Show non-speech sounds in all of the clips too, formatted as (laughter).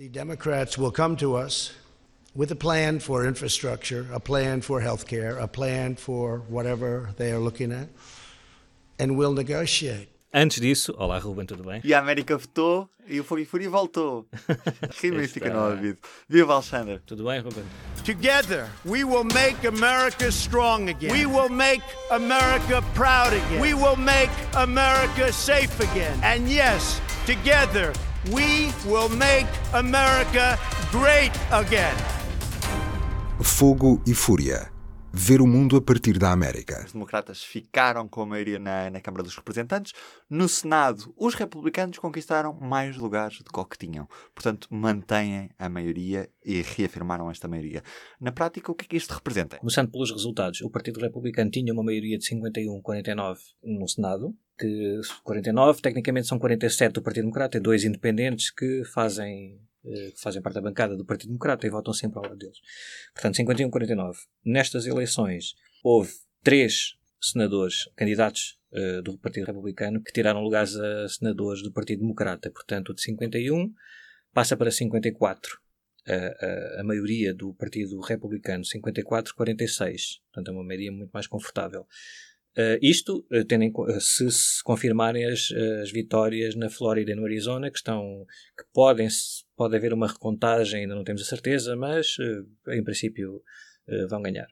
The Democrats will come to us with a plan for infrastructure, a plan for healthcare, a plan for whatever they are looking at, and we'll negotiate. Antes disso, olá Ruben, tudo bem? E a América votou e o Fogo e Fúria voltou. Rima fica no ouvido. Viva Alexandre. Tudo bem, Ruben? Together, we will make America strong again. We will make America proud again. We will make America safe again. And yes, together, we will make America great again. Fogo e Fúria. Ver o mundo a partir da América. Os democratas ficaram com a maioria na, na Câmara dos Representantes. No Senado, os republicanos conquistaram mais lugares do que o que tinham. Portanto, mantêm a maioria e reafirmaram esta maioria. Na prática, o que é que isto representa? Começando pelos resultados, o Partido Republicano tinha uma maioria de 51-49 no Senado, que 49, tecnicamente são 47 do Partido Democrata e dois independentes que fazem eh, que fazem parte da bancada do Partido Democrata e votam sempre ao lado deles. Portanto, 51-49. Nestas eleições houve três senadores candidatos uh, do Partido Republicano que tiraram lugares a senadores do Partido Democrata. Portanto, de 51 passa para 54. A, a, a maioria do Partido Republicano, 54-46. Portanto, é uma maioria muito mais confortável. Uh, isto, uh, tendo em, uh, se se confirmarem as, as vitórias na Flórida e no Arizona, que estão que podem pode haver uma recontagem, ainda não temos a certeza, mas em princípio vão ganhar.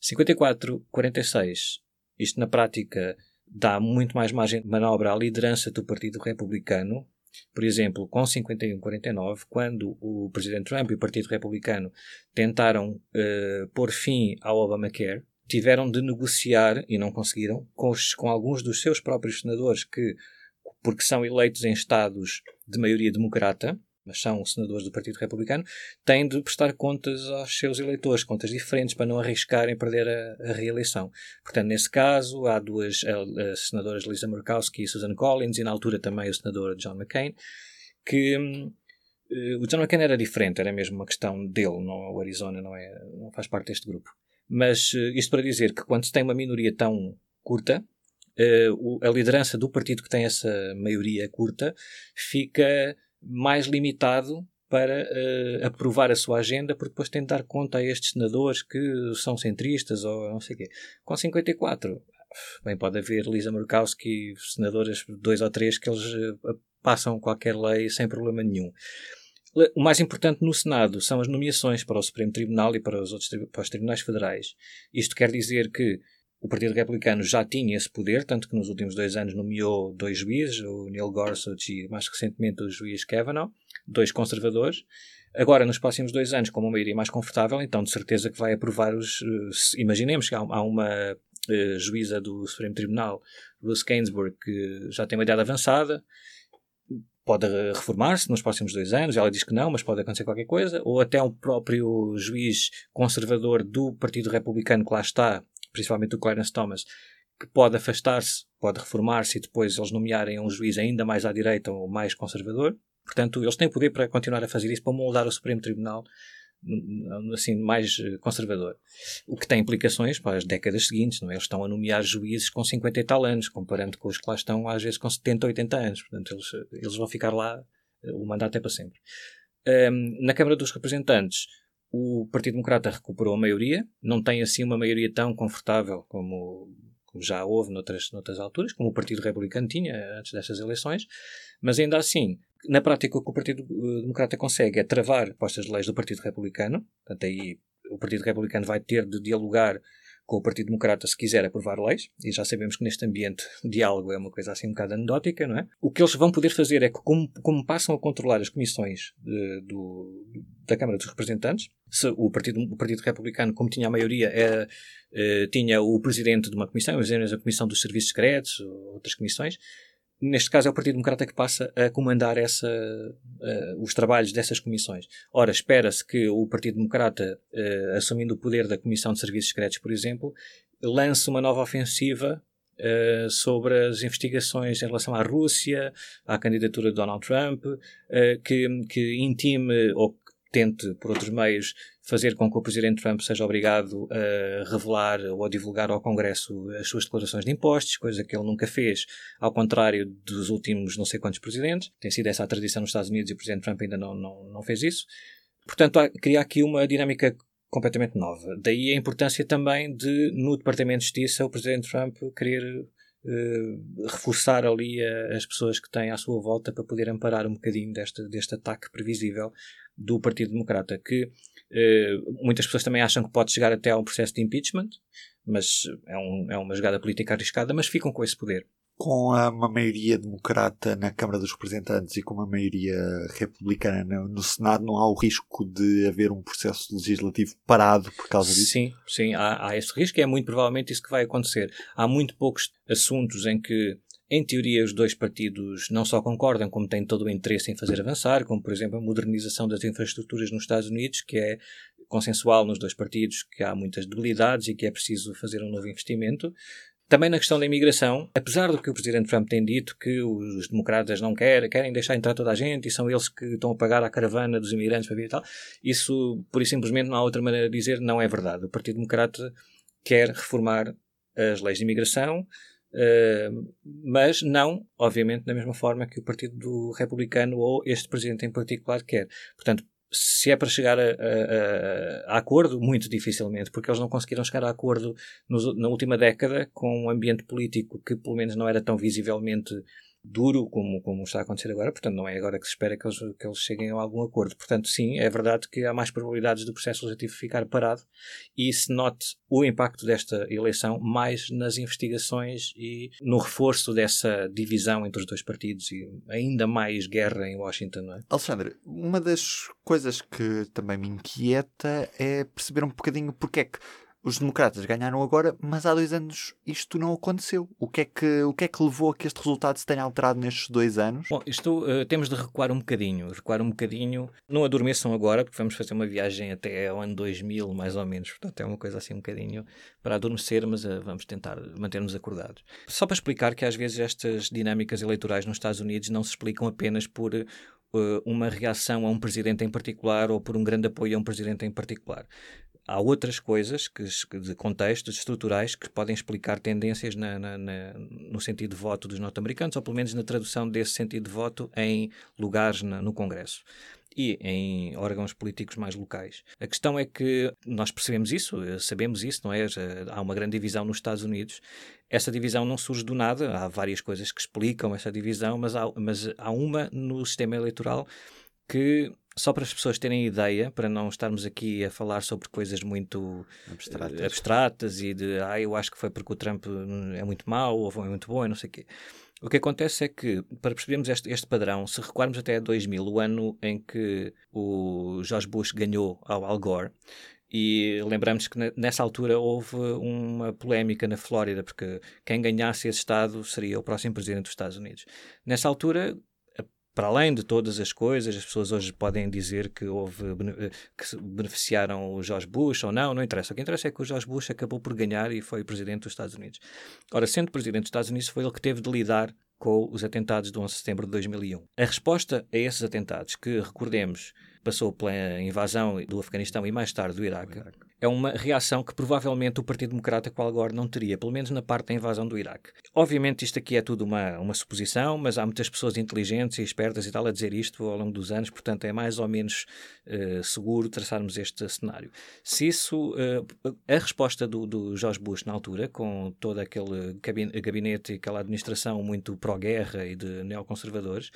54-46, isto na prática dá muito mais margem de manobra à liderança do Partido Republicano. Por exemplo, com 51-49, quando o Presidente Trump e o Partido Republicano tentaram pôr fim ao Obamacare, tiveram de negociar, e não conseguiram, com, os, com alguns dos seus próprios senadores que, porque são eleitos em estados de maioria democrata, mas são senadores do Partido Republicano, têm de prestar contas aos seus eleitores, contas diferentes, para não arriscarem perder a, a reeleição. Portanto, nesse caso, há duas as senadoras Lisa Murkowski e Susan Collins, e na altura também o senador John McCain, que hum, o John McCain era diferente, era mesmo uma questão dele, não, o Arizona não, é, não faz parte deste grupo. Mas uh, isto para dizer que quando se tem uma minoria tão curta, uh, a liderança do partido que tem essa maioria curta fica mais limitado para uh, aprovar a sua agenda, porque depois tem de dar conta a estes senadores que são centristas ou não sei o quê. Com 54, bem, pode haver Lisa Murkowski, senadoras, dois ou três, que eles uh, passam qualquer lei sem problema nenhum. O mais importante no Senado são as nomeações para o Supremo Tribunal e para os outros para os tribunais federais. Isto quer dizer que o Partido Republicano já tinha esse poder, tanto que nos últimos dois anos nomeou dois juízes, o Neil Gorsuch e mais recentemente o juiz Kavanaugh, dois conservadores. Agora, nos próximos dois anos, com uma maioria mais confortável, então de certeza que vai aprovar os. Imaginemos que há, há uma uh, juíza do Supremo Tribunal, Ruth Gainsbourg, que já tem uma idade avançada, pode reformar-se nos próximos dois anos, ela diz que não, mas pode acontecer qualquer coisa, ou até um próprio juiz conservador do Partido Republicano que lá está, principalmente o Clarence Thomas, que pode afastar-se, pode reformar-se e depois eles nomearem um juiz ainda mais à direita ou mais conservador. Portanto, eles têm poder para continuar a fazer isso, para moldar o Supremo Tribunal assim, mais eh, conservador. O que tem implicações para as décadas seguintes, não é? Eles estão a nomear juízes com 50 e tal anos, comparando com os que lá estão, às vezes, com 70, 80 anos. Portanto, eles, eles vão ficar lá, eh, o mandato é para sempre. Um, na Câmara dos Representantes, o Partido Democrata recuperou a maioria, não tem assim uma maioria tão confortável como, como já houve noutras, noutras alturas, como o Partido Republicano tinha antes destas eleições, mas ainda assim na prática, o que o Partido eh, Democrata consegue é travar propostas de leis do Partido Republicano. Portanto, aí o Partido Republicano vai ter de dialogar com o Partido Democrata se quiser aprovar leis, e já sabemos que neste ambiente diálogo é uma coisa assim um bocado anedótica, não é? O que eles vão poder fazer é que, como, como passam a controlar as comissões de, do, da Câmara dos Representantes, se o Partido, o partido Republicano, como tinha a maioria, é, tinha o presidente de uma comissão, a Comissão dos Serviços Secretos, ou outras comissões, neste caso é o Partido Democrata que passa a comandar essa, uh, os trabalhos dessas comissões. Ora, espera-se que o Partido Democrata, uh, assumindo o poder da Comissão de Serviços Secretos, por exemplo, lance uma nova ofensiva uh, sobre as investigações em relação à Rússia, à candidatura de Donald Trump, que, que intime ou tente, por outros meios, fazer com que o Presidente Trump seja obrigado a revelar ou a divulgar ao Congresso as suas declarações de impostos, coisa que ele nunca fez, ao contrário dos últimos não sei quantos presidentes. Tem sido essa a tradição nos Estados Unidos e o Presidente Trump ainda não, não, não fez isso. Portanto, há, cria aqui uma dinâmica completamente nova. Daí a importância também de, no Departamento de Justiça, o Presidente Trump querer Uh, reforçar ali a, as pessoas que têm à sua volta para poder amparar um bocadinho deste, deste ataque previsível do Partido Democrata, que uh, muitas pessoas também acham que pode chegar até a um processo de impeachment, mas é, um, é uma jogada política arriscada, mas ficam com esse poder com uma maioria democrata na Câmara dos Representantes e com uma maioria republicana no Senado, não há o risco de haver um processo legislativo parado por causa disso? Sim, sim, há, há esse risco e é muito provavelmente isso que vai acontecer. Há muito poucos assuntos em que, em teoria, os dois partidos não só concordam, como têm todo o interesse em fazer avançar, como, por exemplo, a modernização das infraestruturas nos Estados Unidos, que é consensual nos dois partidos que há muitas debilidades e que é preciso fazer um novo investimento. Também na questão da imigração, apesar do que o Presidente Trump tem dito, que os democratas não querem, querem deixar entrar toda a gente e são eles que estão a pagar a caravana dos imigrantes para vir e tal, isso, por e simplesmente, não há outra maneira de dizer, não é verdade. O Partido Democrata quer reformar as leis de imigração, uh, mas não, obviamente, da mesma forma que o Partido Republicano ou este Presidente em particular quer. Portanto, se é para chegar a, a, a, a, acordo, muito dificilmente, porque eles não conseguiram chegar a acordo nos, na última década com um ambiente político que, pelo menos, não era tão visivelmente duro como, como está a acontecer agora, portanto não é agora que se espera que eles, que eles cheguem a algum acordo. Portanto, sim, é verdade que há mais probabilidades do processo legislativo ficar parado e se note o impacto desta eleição mais nas investigações e no reforço dessa divisão entre os dois partidos e ainda mais guerra em Washington, não é? Alexandre, uma das coisas que também me inquieta é perceber um bocadinho porque é que os democratas ganharam agora, mas há dois anos isto não aconteceu. O que é que, o que, é que levou a que este resultado se tenha alterado nestes dois anos? Bom, isto uh, temos de recuar um bocadinho. Recuar um bocadinho. Não adormeçam agora, porque vamos fazer uma viagem até ao ano 2000, mais ou menos. Portanto, é uma coisa assim um bocadinho para adormecer, mas uh, vamos tentar manter-nos acordados. Só para explicar que às vezes estas dinâmicas eleitorais nos Estados Unidos não se explicam apenas por uh, uma reação a um presidente em particular ou por um grande apoio a um presidente em particular há outras coisas que, de contextos estruturais que podem explicar tendências na, na, na, no sentido de voto dos norte-americanos, ou pelo menos na tradução desse sentido de voto em lugares no Congresso e em órgãos políticos mais locais. A questão é que nós percebemos isso, eh, sabemos isso, não é? Há uma grande divisão nos Estados Unidos. Essa divisão não surge do nada, há várias coisas que explicam essa divisão, mas há, mas há uma no sistema eleitoral que só para as pessoas terem ideia, para não estarmos aqui a falar sobre coisas muito abstratas, abstratas e de ah, eu acho que foi porque o Trump é muito mau ou é muito bom e não sei o quê. O que acontece é que, para percebermos este, este, padrão, se recuarmos até 2000, o ano em que o George Bush ganhou ao Al Gore, e lembramos que nessa altura houve uma polémica na Flórida, porque quem ganhasse esse Estado seria o próximo presidente dos Estados Unidos. Nessa altura, para além de todas as coisas, as pessoas hoje podem dizer que houve eh, que beneficiaram o George Bush ou não, não interessa. O que interessa é que o George Bush acabou por ganhar e foi presidente dos Estados Unidos. Ora, sendo presidente dos Estados Unidos, foi ele que teve de lidar com os atentados do 11 de setembro de 2001. A resposta a esses atentados, que recordemos, passou pela invasão do Afeganistão e mais tarde do Iraque, é uma reação que provavelmente o Partido Democrata com Al Gore não teria, pelo menos na parte da invasão do Iraque. Obviamente isto aqui é tudo uma, uma suposição, mas há muitas pessoas inteligentes e espertas e tal a dizer isto ao longo dos anos, portanto é mais ou menos uh, seguro traçarmos este cenário. Se isso, uh, a resposta do, do George Bush na altura, com todo aquele gabinete e aquela administração muito pró-guerra e de neoconservadores,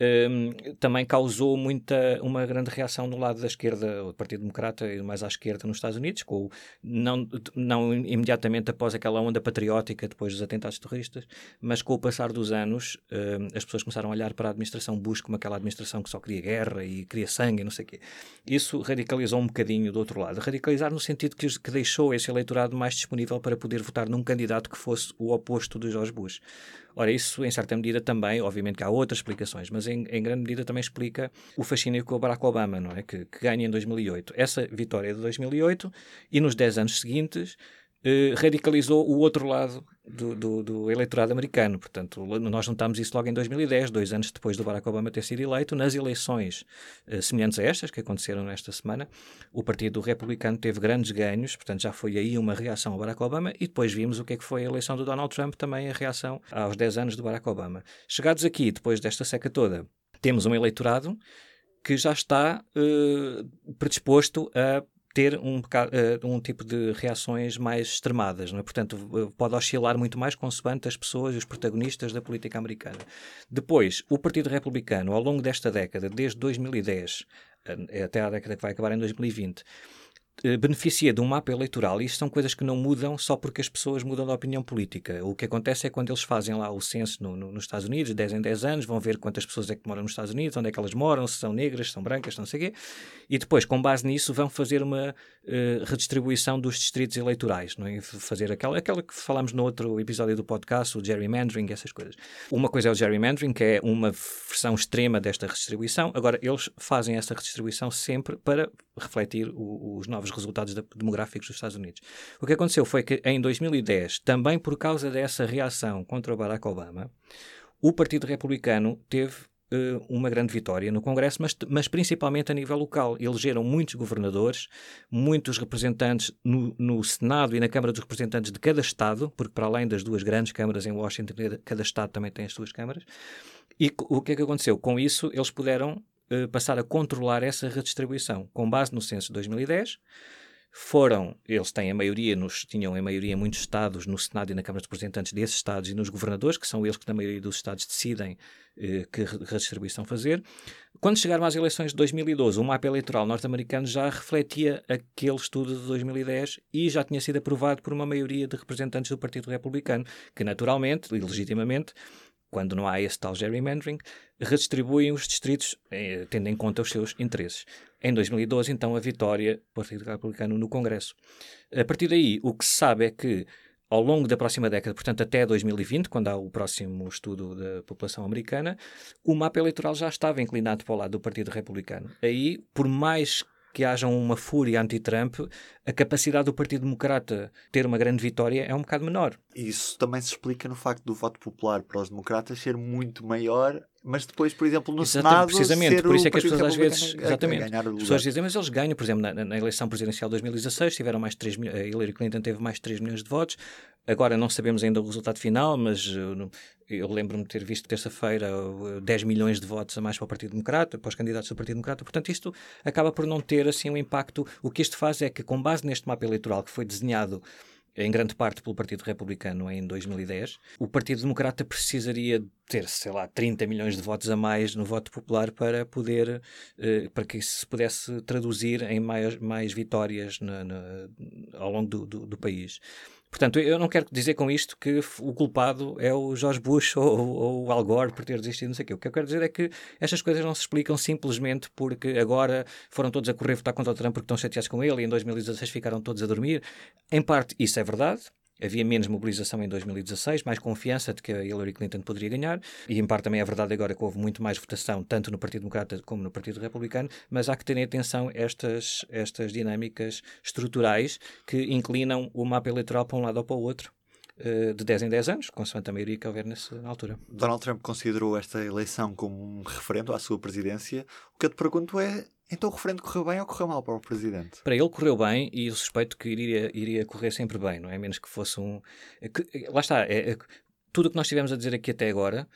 um, também causou muita, uma grande reação no lado da esquerda, o Partido Democrata e mais à esquerda nos Estados Unidos, com, não, não imediatamente após aquela onda patriótica depois dos atentados terroristas, mas com o passar dos anos um, as pessoas começaram a olhar para a administração Bush como aquela administração que só queria guerra e queria sangue e não sei o quê. Isso radicalizou um bocadinho do outro lado. Radicalizar no sentido que, que deixou esse eleitorado mais disponível para poder votar num candidato que fosse o oposto de George Bush. Ora, isso em certa medida também, obviamente que há outras explicações, mas em, em grande medida também explica o fascínio com o Barack Obama, não é? Que, que ganha em 2008. Essa vitória de 2008 e nos 10 anos seguintes eh, radicalizou o outro lado do, do, do, eleitorado americano. Portanto, nós notámos isso logo em 2010, dois anos depois do Barack Obama ter sido eleito. Nas eleições uh, semelhantes a estas, que aconteceram nesta semana, o Partido Republicano teve grandes ganhos, portanto, já foi aí uma reação ao Barack Obama. E depois vimos o que é que foi a eleição do Donald Trump, também a reação aos 10 anos do Barack Obama. Chegados aqui, depois desta seca toda, temos um eleitorado que já está uh, predisposto a ter um, uh, um, tipo de reações mais extremadas, não é? portanto eh, pode oscilar muito mais consoante as pessoas e os protagonistas da política americana. Depois, o Partido Republicano, ao longo desta década, desde 2010 até a década que vai acabar em 2020, eh, beneficia de um mapa eleitoral e isto são coisas que não mudam só porque as pessoas mudam de opinião política. O que acontece é quando eles fazem lá o censo no, no, nos Estados Unidos, 10 em 10 anos, vão ver quantas pessoas é que moram nos Estados Unidos, onde é que elas moram, se são negras, se são brancas, não sei o quê, e depois, com base nisso, vão fazer uma uh, redistribuição dos distritos eleitorais, não é? Fazer aquela, aquela que falámos no outro episódio do podcast, o gerrymandering, essas coisas. Uma coisa é o gerrymandering, que é uma versão extrema desta redistribuição. Agora, eles fazem essa redistribuição sempre para refletir o, os novos resultados demográficos dos Estados Unidos. O que aconteceu foi que em 2010, também por causa dessa reação contra o Barack Obama, o Partido Republicano teve uh, uma grande vitória no Congresso, mas, mas, principalmente a nível local. Elegeram muitos governadores, muitos representantes no, no, Senado e na Câmara dos Representantes de cada Estado, porque para além das duas grandes câmaras em Washington, cada Estado também tem as suas câmaras. E o que é que aconteceu? Com isso, eles puderam uh, passar a controlar essa redistribuição. Com base no censo de 2010, foram, eles têm a maioria, nos, tinham a maioria muitos estados, no Senado e na Câmara de Representantes desses estados e nos governadores, que são eles que na maioria dos estados decidem eh, que redistribuição fazer. Quando chegaram às eleições de 2012, o mapa eleitoral norte-americano já refletia aquele estudo de 2010 e já tinha sido aprovado por uma maioria de representantes do Partido Republicano, que naturalmente e legitimamente quando não há esse tal gerrymandering, redistribuem os distritos eh, tendo em conta os seus interesses. Em 2012, então, a vitória do Partido Republicano no Congresso. A partir daí, o que se sabe é que ao longo da próxima década, portanto até 2020, quando há o próximo estudo da população americana, o mapa eleitoral já estava inclinado para o lado do Partido Republicano. Aí, por mais que haja uma fúria anti-Trump, a capacidade do Partido Democrata ter uma grande vitória é um bocado menor. Isso também se explica no facto do voto popular para os democratas ser muito maior mas depois, por exemplo, no exatamente, Senado. Precisamente, por isso é que as pessoas às vezes. Exatamente. As pessoas dizem, mas eles ganham, por exemplo, na, na eleição presidencial de 2016, tiveram mais 3 milhões, Hillary Clinton teve mais de 3 milhões de votos. Agora não sabemos ainda o resultado final, mas eu, eu lembro-me de ter visto terça-feira 10 milhões de votos a mais para o Partido Democrata, para os candidatos do Partido Democrata. Portanto, isto acaba por não ter assim um impacto. O que isto faz é que, com base neste mapa eleitoral que foi desenhado em grande parte pelo Partido Republicano em 2010, o Partido Democrata precisaria ter, sei lá, 30 milhões de votos a mais no voto popular para poder, eh, para que isso se pudesse traduzir em mais, mais vitórias na, na, ao longo do, do, do país. Portanto, eu não quero dizer com isto que o culpado é o George Bush (laughs) ou, ou, o Al Gore por ter desistido, não sei o quê. O que eu quero dizer é que estas coisas não se explicam simplesmente porque agora foram todos a correr votar contra o Trump porque estão chateados com ele e em 2016 ficaram todos a dormir. Em parte, isso é verdade. Havia menos mobilização em 2016, mais confiança de que a Hillary Clinton poderia ganhar, e em parte também é verdade agora que houve muito mais votação, tanto no Partido Democrata como no Partido Republicano, mas há que ter em atenção estas, estas dinâmicas estruturais que inclinam o mapa eleitoral para um lado ou para o outro eh, de 10 em 10 anos, consoante a maioria que houver nessa altura. Donald Trump considerou esta eleição como um referendo à sua presidência. O que eu te pergunto é então o referendo correu bem ou correu mal para o Presidente? Para ele correu bem e eu suspeito que iria, iria correr sempre bem, não é? Menos que fosse um... É que, é, lá está, é, é, tudo o que nós tivemos a dizer aqui até agora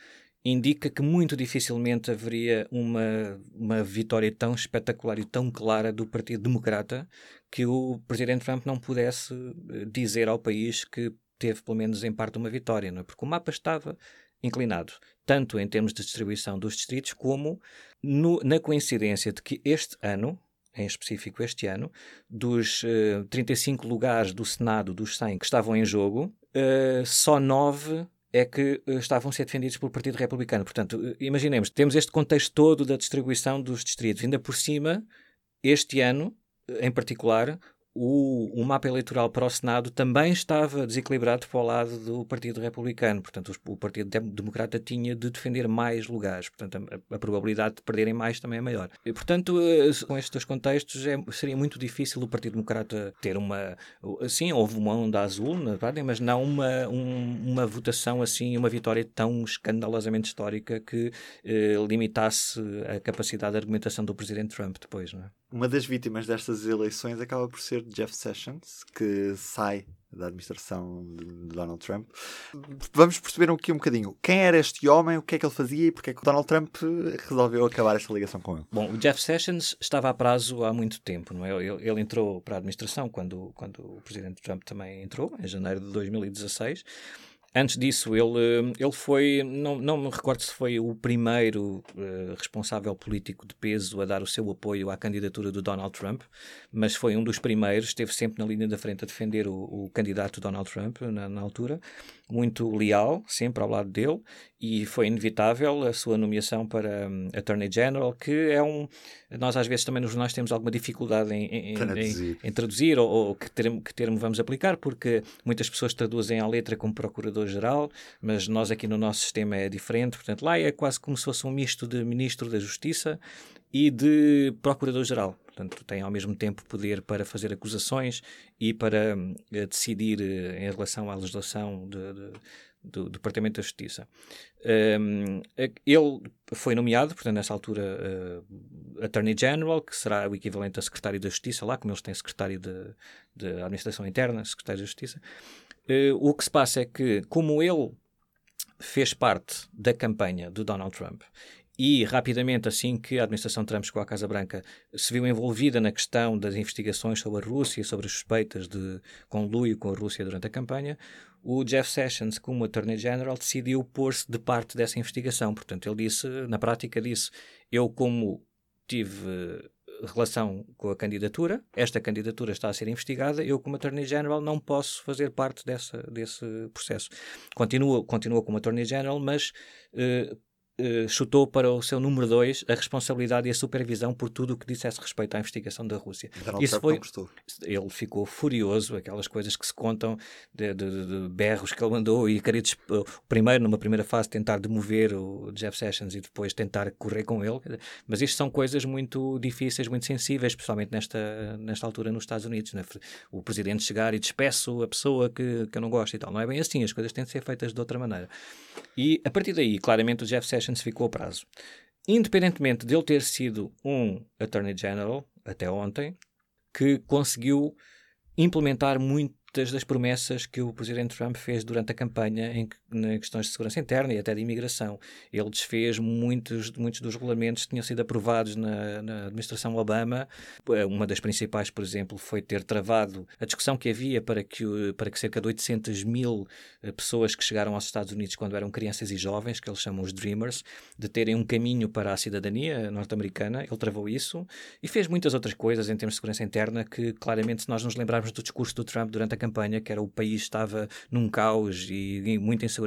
indica que muito dificilmente haveria uma, uma vitória tão espetacular e tão clara do Partido Democrata que o Presidente Trump não pudesse eh, dizer ao país que teve pelo menos em parte uma vitória, não é? Porque o mapa estava inclinado, tanto em termos de distribuição dos distritos, como no, na coincidência de que este ano, em específico este ano, dos uh, eh, 35 lugares do Senado, dos 100 que estavam em jogo, uh, só 9 é que uh, estavam a ser defendidos pelo Partido Republicano. Portanto, imaginemos, temos este contexto todo da distribuição dos distritos. Ainda por cima, este ano, em particular, o, o, mapa eleitoral para o Senado também estava desequilibrado para o lado do Partido Republicano. Portanto, o, Partido Democrata tinha de defender mais lugares. Portanto, a, a, probabilidade de perderem mais também é maior. E, portanto, eh, com estes contextos, é, seria muito difícil o Partido Democrata ter uma. Sim, houve uma onda azul, mas não uma, um, uma votação assim, uma vitória tão escandalosamente histórica que eh, limitasse a capacidade de argumentação do Presidente Trump depois, não é? Uma das vítimas destas eleições acaba por ser Jeff Sessions, que sai da administração de Donald Trump. Vamos perceber aqui um bocadinho quem era este homem, o que é que ele fazia e porque é que Donald Trump resolveu acabar esta ligação com ele. Bom, o Jeff Sessions estava a prazo há muito tempo, não é? Ele, ele entrou para a administração quando, quando o presidente Trump também entrou, em janeiro de 2016. Antes disso, ele, ele foi, não, não me recordo se foi o primeiro uh, responsável político de peso a dar o seu apoio à candidatura do Donald Trump, mas foi um dos primeiros, esteve sempre na linha da frente a defender o, o candidato Donald Trump na, na altura muito leal, sempre ao lado dele, e foi inevitável a sua nomeação para um, Attorney General, que é um. Nós, às vezes, também nos jornais temos alguma dificuldade em, em, em, em traduzir ou, ou, que, termo, que termo vamos aplicar, porque muitas pessoas traduzem à letra como Procurador-Geral, mas nós aqui no nosso sistema é diferente, portanto, lá é quase como se fosse um misto de Ministro da Justiça e de Procurador-Geral. Portanto, tem ao mesmo tempo poder para fazer acusações e para uh, decidir uh, em relação à legislação de, de, do Departamento da Justiça. Um, ele foi nomeado, portanto, nessa altura, uh, Attorney General, que será o equivalente a Secretário da Justiça, lá como eles têm Secretário de, de Administração Interna, Secretário da Justiça. o que se passa é que, como ele fez parte da campanha do Donald Trump e rapidamente, assim que a administração Trump chegou à Casa Branca, se viu envolvida na questão das investigações sobre a Rússia, sobre as suspeitas de conluio com a Rússia durante a campanha, o Jeff Sessions, como Attorney General, decidiu pôr-se de parte dessa investigação. Portanto, ele disse, na prática, disse: Eu, como tive relação com a candidatura, esta candidatura está a ser investigada, eu, como Attorney General, não posso fazer parte dessa, desse processo. Continua, continua como Attorney General, mas. Uh, Uh, chutou para o seu número 2 a responsabilidade e a supervisão por tudo o que dissesse respeito à investigação da Rússia. Isso foi, ele ficou furioso, aquelas coisas que se contam de, de, de berros que ele mandou e queria primeiro, numa primeira fase, tentar demover o Jeff Sessions e depois tentar correr com ele. Mas isto são coisas muito difíceis, muito sensíveis, especialmente nesta, nesta altura nos Estados Unidos. Né? O presidente chegar e despeço a pessoa que, que eu não gosto e tal. Não é bem assim, as coisas têm de ser feitas de outra maneira. E a partir daí, claramente, o Jeff Sessions Sessions ficou a prazo. Independentemente de ele ter sido um Attorney General, até ontem, que conseguiu implementar muitas das promessas que o presidente Trump fez durante a campanha em, em questões de segurança interna e até de imigração. Ele desfez muitos, muitos dos regulamentos que tinham sido aprovados na, na administração Obama. Uma das principais, por exemplo, foi ter travado a discussão que havia para que, para que cerca de 800 mil eh, pessoas que chegaram aos Estados Unidos quando eram crianças e jovens, que eles chamam os Dreamers, de terem um caminho para a cidadania norte-americana. Ele travou isso e fez muitas outras coisas em termos de segurança interna que, claramente, se nós nos lembrarmos do discurso do Trump durante a campanha, que era o país estava num caos e, e muita insegurança,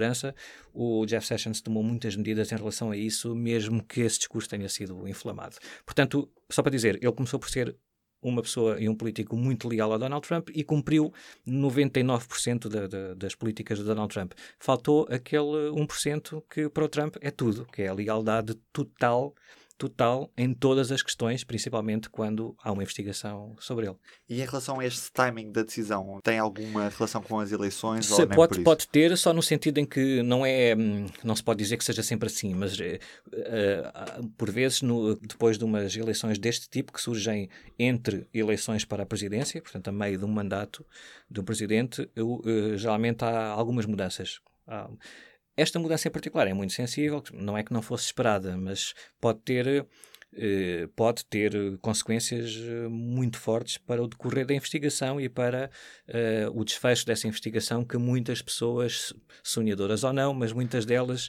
o Jeff Sessions tomou muitas medidas em relação a isso, mesmo que esse discurso tenha sido inflamado. Portanto, só para dizer, ele começou por ser uma pessoa e um político muito leal a Donald Trump e cumpriu 99% de, de, das políticas de Donald Trump. Faltou aquele 1% que para o Trump é tudo, que é a lealdade total total em todas as questões, principalmente quando há uma investigação sobre ele. E em relação a este timing da decisão, tem alguma relação com as eleições? Se, pode, pode ter, só no sentido em que não é, hum, não se pode dizer que seja sempre assim, mas uh, uh, por vezes, no, depois de umas eleições deste tipo, que surgem entre eleições para a presidência, portanto, a meio de um mandato de um presidente, uh, geralmente há algumas mudanças. Esta mudança em particular é muito sensível, não é que não fosse esperada, mas pode ter, eh, pode ter consequências eh, muito fortes para o decorrer da investigação e para eh, o desfecho dessa investigação que muitas pessoas, sonhadoras ou não, mas muitas delas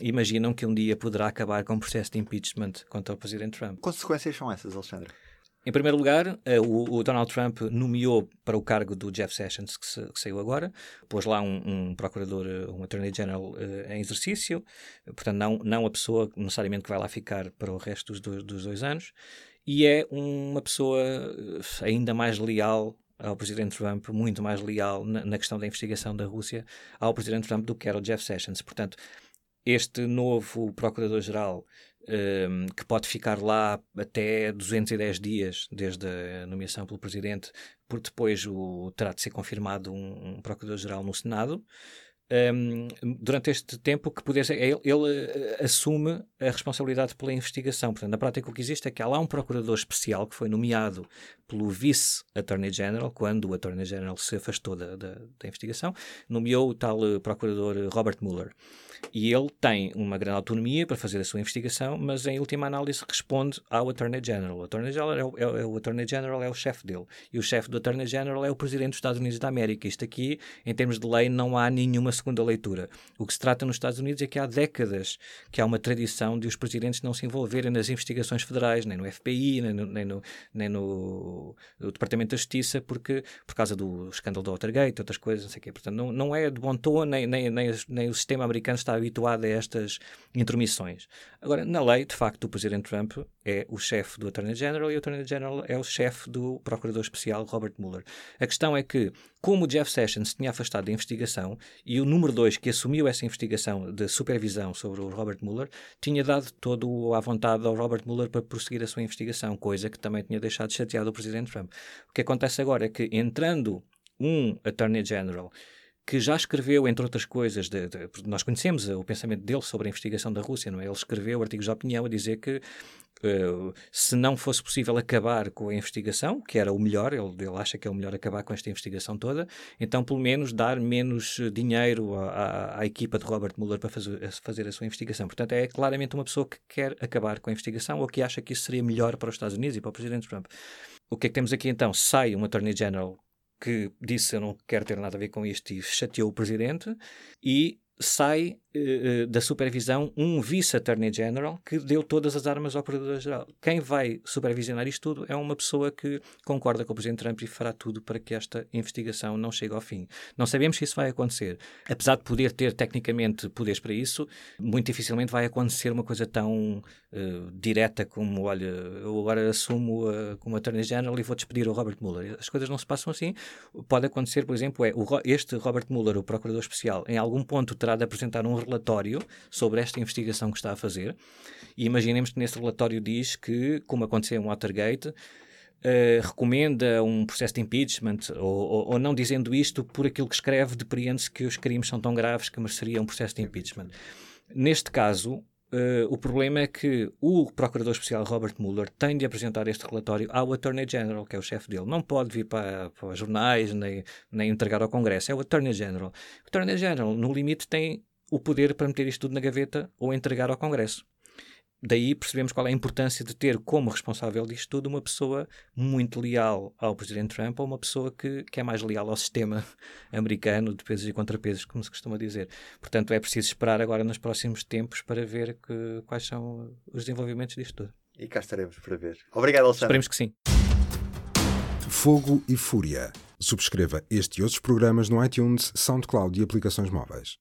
imaginam que um dia poderá acabar com um processo de impeachment contra o Presidente Trump. Consequências são essas, Alexandre? Em primeiro lugar, eh, o, Donald Trump nomeou para o cargo do Jeff Sessions, que, se, que saiu agora, pôs lá um, um, procurador, eh, um attorney general uh, em exercício, portanto, não, não a pessoa necessariamente que vai lá ficar para o resto dos dois, dos dois anos, e é uma pessoa ainda mais leal ao presidente Trump, muito mais leal na, na questão da investigação da Rússia ao presidente Trump do que era o Jeff Sessions. Portanto, este novo procurador-geral um, ehm, que pode ficar lá até 210 dias desde a nomeação pelo presidente, por depois o, terá de ser confirmado um, um procurador-geral no Senado um, durante este tempo que poder ele, ele, eh, assume a responsabilidade pela investigação. Portanto, na prática, o que existe é que há lá um procurador especial que foi nomeado pelo vice-attorney general, quando o attorney general se afastou da, da, da investigação, nomeou o tal eh, procurador Robert Mueller. E ele tem uma grande autonomia para fazer a sua investigação, mas em última análise responde ao Attorney General. O Attorney General é o, é, é o Attorney General é o chefe dele. E o chefe do Attorney General é o Presidente dos Estados Unidos da América. Isto aqui, em termos de lei, não há nenhuma segunda leitura. O que se trata nos Estados Unidos é que há décadas que há uma tradição de os presidentes não se envolverem nas investigações federais, nem no FBI, nem no, nem no, nem no, no Departamento da Justiça, porque, por causa do escândalo do Watergate, outras coisas, não sei o quê. Portanto, não, não é de bom tom, nem, nem, nem, nem o sistema americano está habituado a estas intromissões. Agora, na lei, de facto, o Presidente Trump é o chefe do Attorney General e o Attorney General é o chefe do Procurador Especial Robert Mueller. A questão é que, como o Jeff Sessions tinha afastado da investigação e o número 2 que assumiu essa investigação de supervisão sobre o Robert Mueller tinha dado todo à vontade ao Robert Mueller para prosseguir a sua investigação, coisa que também tinha deixado chateado o Presidente Trump. O que acontece agora é que, entrando um Attorney General que já escreveu, entre outras coisas, de, de, nós conhecemos o pensamento dele sobre a investigação da Rússia, não é? Ele escreveu artigos de opinião a dizer que uh, se não fosse possível acabar com a investigação, que era o melhor, ele, ele, acha que é o melhor acabar com esta investigação toda, então pelo menos dar menos dinheiro à, equipa de Robert Mueller para fazer, fazer a sua investigação. Portanto, é claramente uma pessoa que quer acabar com a investigação ou que acha que isso seria melhor para os Estados Unidos e para o Presidente Trump. O que é que temos aqui então? Sai um Attorney General que disse eu não quero ter nada a ver com isto e chateou o presidente, e sai uh, da supervisão um vice-attorney general que deu todas as armas ao procurador-geral. Quem vai supervisionar isto tudo é uma pessoa que concorda com o presidente Trump e fará tudo para que esta investigação não chegue ao fim. Não sabemos se isso vai acontecer. Apesar de poder ter tecnicamente poderes para isso, muito dificilmente vai acontecer uma coisa tão uh, direta como, olha, eu agora assumo uh, como attorney general e vou despedir o Robert Mueller. As coisas não se passam assim. Pode acontecer, por exemplo, é o, este Robert Mueller, o procurador especial, em algum ponto terá de apresentar um relatório sobre esta investigação que está a fazer. E imaginemos que nesse relatório diz que, como aconteceu em Watergate, Uh, recomenda um processo de impeachment, ou, ou, ou, não dizendo isto, por aquilo que escreve, depreende-se que os crimes são tão graves que mereceria um processo de impeachment. Neste caso, uh, o problema é que o Procurador Especial Robert Mueller tem de apresentar este relatório ao Attorney General, que é o chefe dele. Não pode vir para, para jornais, nem, nem entregar ao Congresso. É o Attorney General. O Attorney General, no limite, tem o poder para meter isto tudo na gaveta ou entregar ao Congresso. Daí percebemos qual é a importância de ter como responsável disto tudo uma pessoa muito leal ao Presidente Trump ou uma pessoa que, que é mais leal ao sistema (laughs) americano de pesos e contrapesos, como se costuma dizer. Portanto, é preciso esperar agora nos próximos tempos para ver que, quais são os desenvolvimentos disto tudo. E cá estaremos para ver. Obrigado, Alexandre. Esperemos que sim. Fogo e Fúria. Subscreva este e outros programas no iTunes, SoundCloud e aplicações móveis.